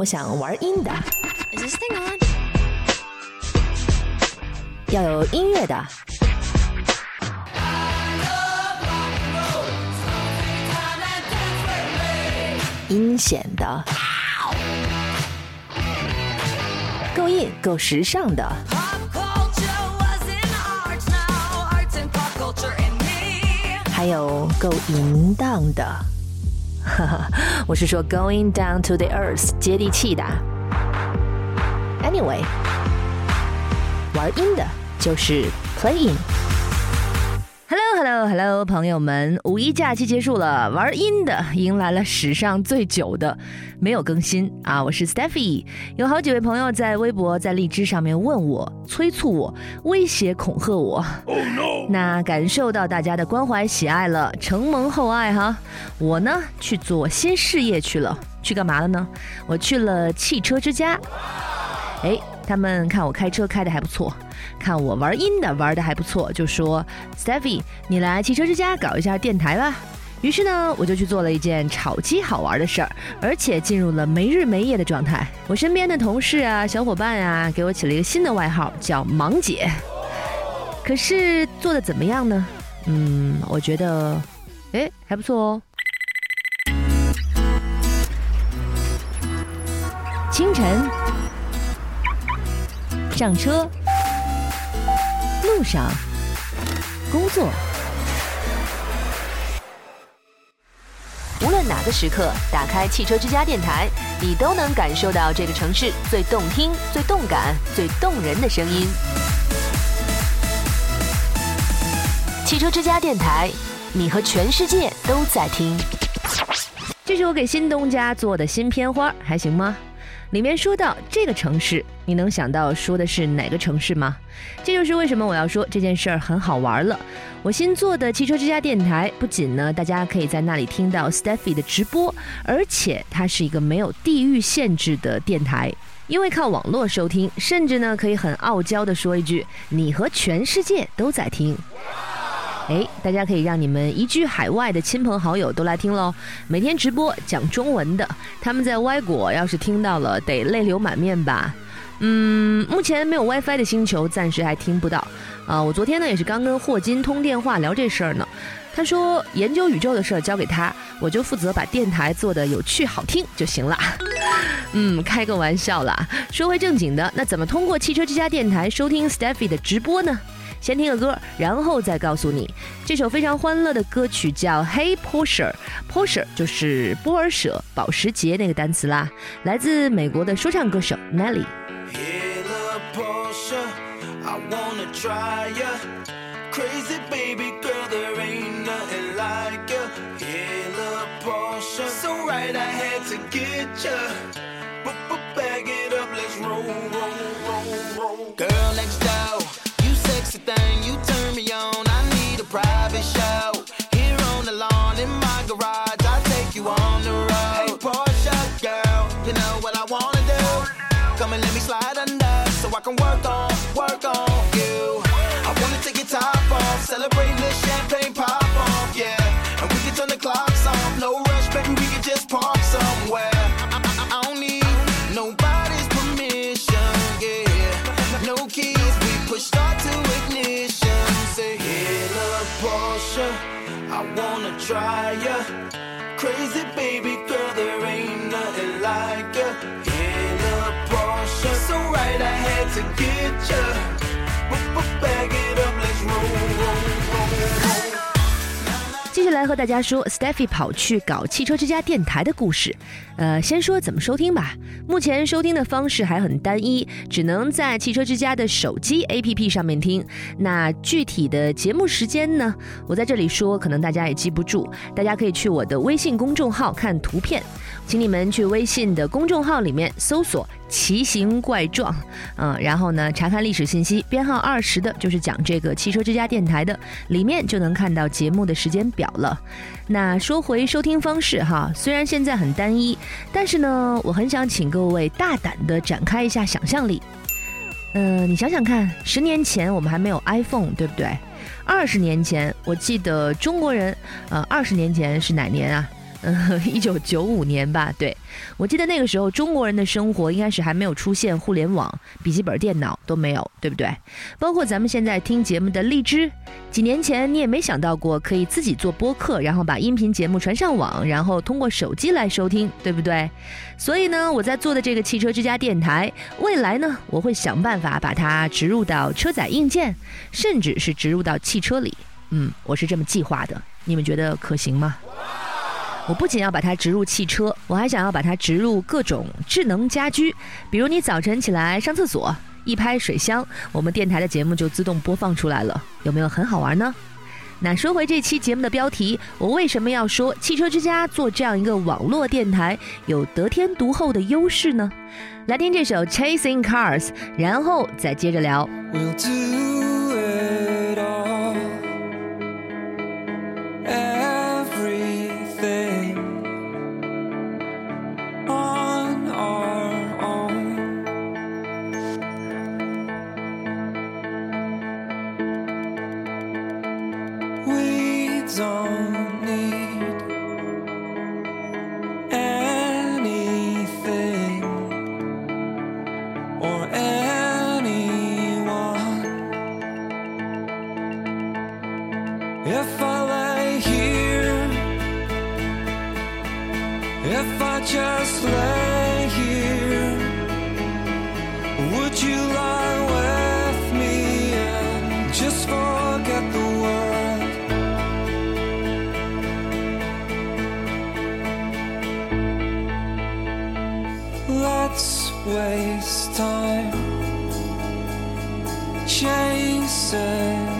我想玩阴的，Is this thing on? 要有音乐的。阴险的，够硬够时尚的.还有够淫荡的。哈哈，我是说 going down to the earth，接地气的。Anyway，玩阴的就是 playing。Hello，Hello，Hello，朋友们，五一假期结束了，玩阴的迎来了史上最久的没有更新啊！我是 Steffi，有好几位朋友在微博、在荔枝上面问我、催促我、威胁恐吓我哦 no。那感受到大家的关怀喜爱了，承蒙厚爱哈，我呢去做新事业去了，去干嘛了呢？我去了汽车之家。哎，他们看我开车开的还不错，看我玩音的玩的还不错，就说 Steffi，你来汽车之家搞一下电台吧。于是呢，我就去做了一件炒鸡好玩的事儿，而且进入了没日没夜的状态。我身边的同事啊、小伙伴啊，给我起了一个新的外号，叫“忙姐”。可是做的怎么样呢？嗯，我觉得，哎，还不错哦。清晨，上车，路上，工作，无论哪个时刻，打开汽车之家电台，你都能感受到这个城市最动听、最动感、最动人的声音。汽车之家电台，你和全世界都在听。这是我给新东家做的新片花，还行吗？里面说到这个城市，你能想到说的是哪个城市吗？这就是为什么我要说这件事儿很好玩了。我新做的汽车之家电台，不仅呢大家可以在那里听到 Steffi 的直播，而且它是一个没有地域限制的电台。因为靠网络收听，甚至呢可以很傲娇的说一句：“你和全世界都在听。”哎，大家可以让你们移居海外的亲朋好友都来听喽。每天直播讲中文的，他们在歪国要是听到了，得泪流满面吧。嗯，目前没有 WiFi 的星球暂时还听不到。啊，我昨天呢也是刚跟霍金通电话聊这事儿呢。他说研究宇宙的事儿交给他，我就负责把电台做的有趣好听就行了。嗯，开个玩笑啦。说回正经的，那怎么通过汽车之家电台收听 Steffi 的直播呢？先听个歌，然后再告诉你，这首非常欢乐的歌曲叫《Hey Porsche》，Porsche 就是波尔舍保时捷那个单词啦，来自美国的说唱歌手 Nelly。Hey, try ya. Crazy baby girl, there ain't nothing like ya. Hey, little Porsche, so right I had to get ya. But, but 来和大家说 Steffi 跑去搞汽车之家电台的故事。呃，先说怎么收听吧。目前收听的方式还很单一，只能在汽车之家的手机 APP 上面听。那具体的节目时间呢？我在这里说，可能大家也记不住。大家可以去我的微信公众号看图片，请你们去微信的公众号里面搜索“奇形怪状”，嗯，然后呢查看历史信息，编号二十的就是讲这个汽车之家电台的，里面就能看到节目的时间表了。那说回收听方式哈，虽然现在很单一，但是呢，我很想请各位大胆的展开一下想象力。呃，你想想看，十年前我们还没有 iPhone，对不对？二十年前，我记得中国人，呃，二十年前是哪年啊？嗯，一九九五年吧。对我记得那个时候，中国人的生活应该是还没有出现互联网、笔记本电脑都没有，对不对？包括咱们现在听节目的荔枝，几年前你也没想到过可以自己做播客，然后把音频节目传上网，然后通过手机来收听，对不对？所以呢，我在做的这个汽车之家电台，未来呢，我会想办法把它植入到车载硬件，甚至是植入到汽车里。嗯，我是这么计划的，你们觉得可行吗？我不仅要把它植入汽车，我还想要把它植入各种智能家居，比如你早晨起来上厕所，一拍水箱，我们电台的节目就自动播放出来了，有没有很好玩呢？那说回这期节目的标题，我为什么要说汽车之家做这样一个网络电台有得天独厚的优势呢？来听这首《Chasing Cars》，然后再接着聊。If I lay here, if I just lay here, would you lie with me and just forget the world? Let's waste time chasing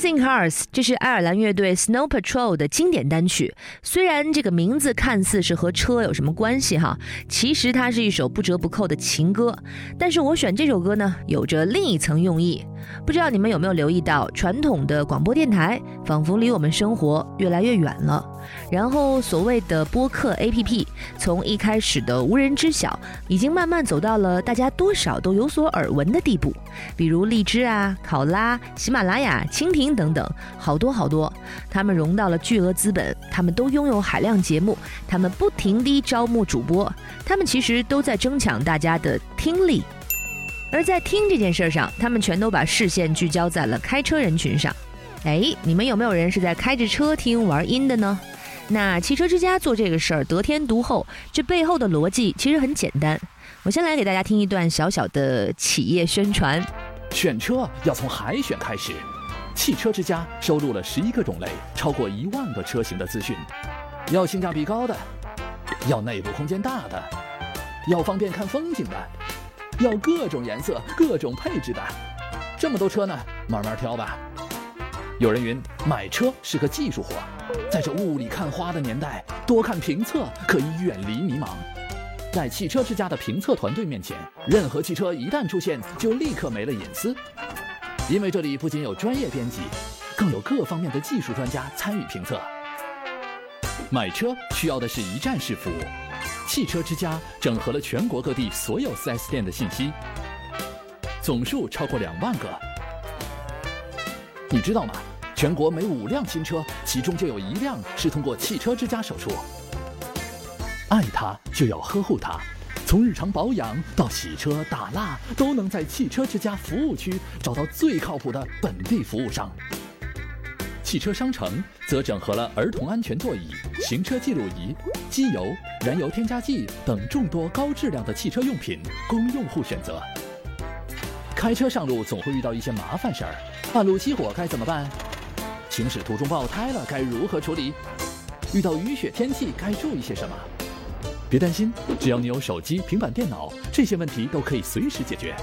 Chasing Cars，这是爱尔兰乐队 Snow Patrol 的经典单曲。虽然这个名字看似是和车有什么关系哈，其实它是一首不折不扣的情歌。但是我选这首歌呢，有着另一层用意。不知道你们有没有留意到，传统的广播电台仿佛离我们生活越来越远了。然后所谓的播客 APP，从一开始的无人知晓，已经慢慢走到了大家多少都有所耳闻的地步。比如荔枝啊、考拉、喜马拉雅、蜻蜓等等，好多好多。他们融到了巨额资本，他们都拥有海量节目，他们不停地招募主播，他们其实都在争抢大家的听力。而在听这件事儿上，他们全都把视线聚焦在了开车人群上。哎，你们有没有人是在开着车听玩音的呢？那汽车之家做这个事儿得天独厚，这背后的逻辑其实很简单。我先来给大家听一段小小的企业宣传。选车要从海选开始。汽车之家收录了十一个种类，超过一万个车型的资讯。要性价比高的，要内部空间大的，要方便看风景的，要各种颜色、各种配置的。这么多车呢，慢慢挑吧。有人云，买车是个技术活，在这雾里看花的年代，多看评测可以远离迷茫。在汽车之家的评测团队面前，任何汽车一旦出现，就立刻没了隐私。因为这里不仅有专业编辑，更有各方面的技术专家参与评测。买车需要的是一站式服务，汽车之家整合了全国各地所有 4S 店的信息，总数超过两万个。你知道吗？全国每五辆新车，其中就有一辆是通过汽车之家手出。爱它就要呵护它，从日常保养到洗车打蜡，都能在汽车之家服务区找到最靠谱的本地服务商。汽车商城则整合了儿童安全座椅、行车记录仪、机油、燃油添加剂等众多高质量的汽车用品，供用户选择。开车上路总会遇到一些麻烦事儿，半路熄火该怎么办？行驶途中爆胎了该如何处理？遇到雨雪天气该注意些什么？别担心，只要你有手机、平板电脑，这些问题都可以随时解决。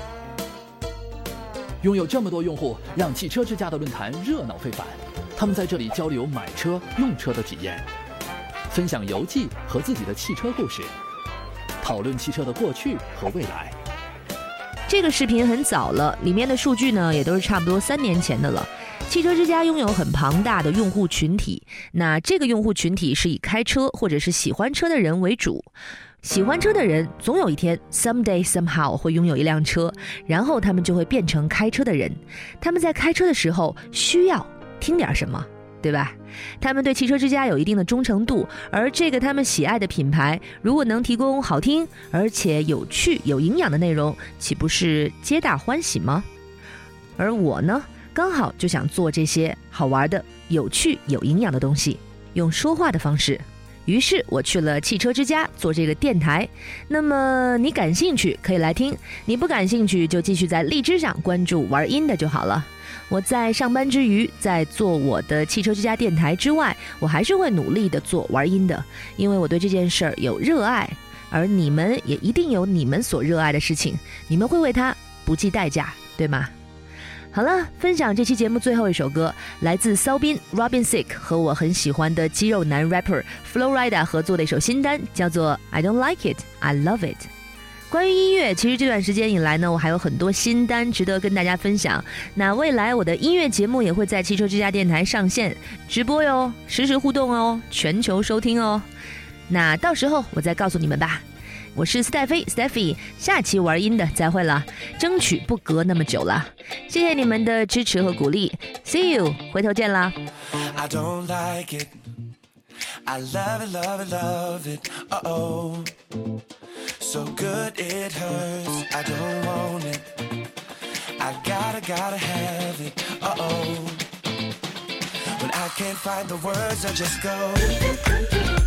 拥有这么多用户，让汽车之家的论坛热闹非凡。他们在这里交流买车、用车的体验，分享游记和自己的汽车故事，讨论汽车的过去和未来。这个视频很早了，里面的数据呢也都是差不多三年前的了。汽车之家拥有很庞大的用户群体，那这个用户群体是以开车或者是喜欢车的人为主。喜欢车的人总有一天，someday somehow 会拥有一辆车，然后他们就会变成开车的人。他们在开车的时候需要听点什么，对吧？他们对汽车之家有一定的忠诚度，而这个他们喜爱的品牌，如果能提供好听而且有趣、有营养的内容，岂不是皆大欢喜吗？而我呢，刚好就想做这些好玩的、有趣、有营养的东西，用说话的方式。于是我去了汽车之家做这个电台。那么你感兴趣可以来听，你不感兴趣就继续在荔枝上关注玩音的就好了。我在上班之余，在做我的汽车之家电台之外，我还是会努力的做玩音的，因为我对这件事儿有热爱，而你们也一定有你们所热爱的事情，你们会为它不计代价，对吗？好了，分享这期节目最后一首歌，来自骚斌 Robin Sick） 和我很喜欢的肌肉男 rapper Florida 合作的一首新单，叫做《I Don't Like It, I Love It》。关于音乐，其实这段时间以来呢，我还有很多新单值得跟大家分享。那未来我的音乐节目也会在汽车之家电台上线直播哟，实时互动哦，全球收听哦。那到时候我再告诉你们吧。我是斯黛菲 Steffi，下期玩音的再会了，争取不隔那么久了。谢谢你们的支持和鼓励，See you，回头见啦。I don't like it. I love it, love it, love it. So good it hurts. I don't want it. I gotta, gotta have it. Uh oh. When I can't find the words, I just go.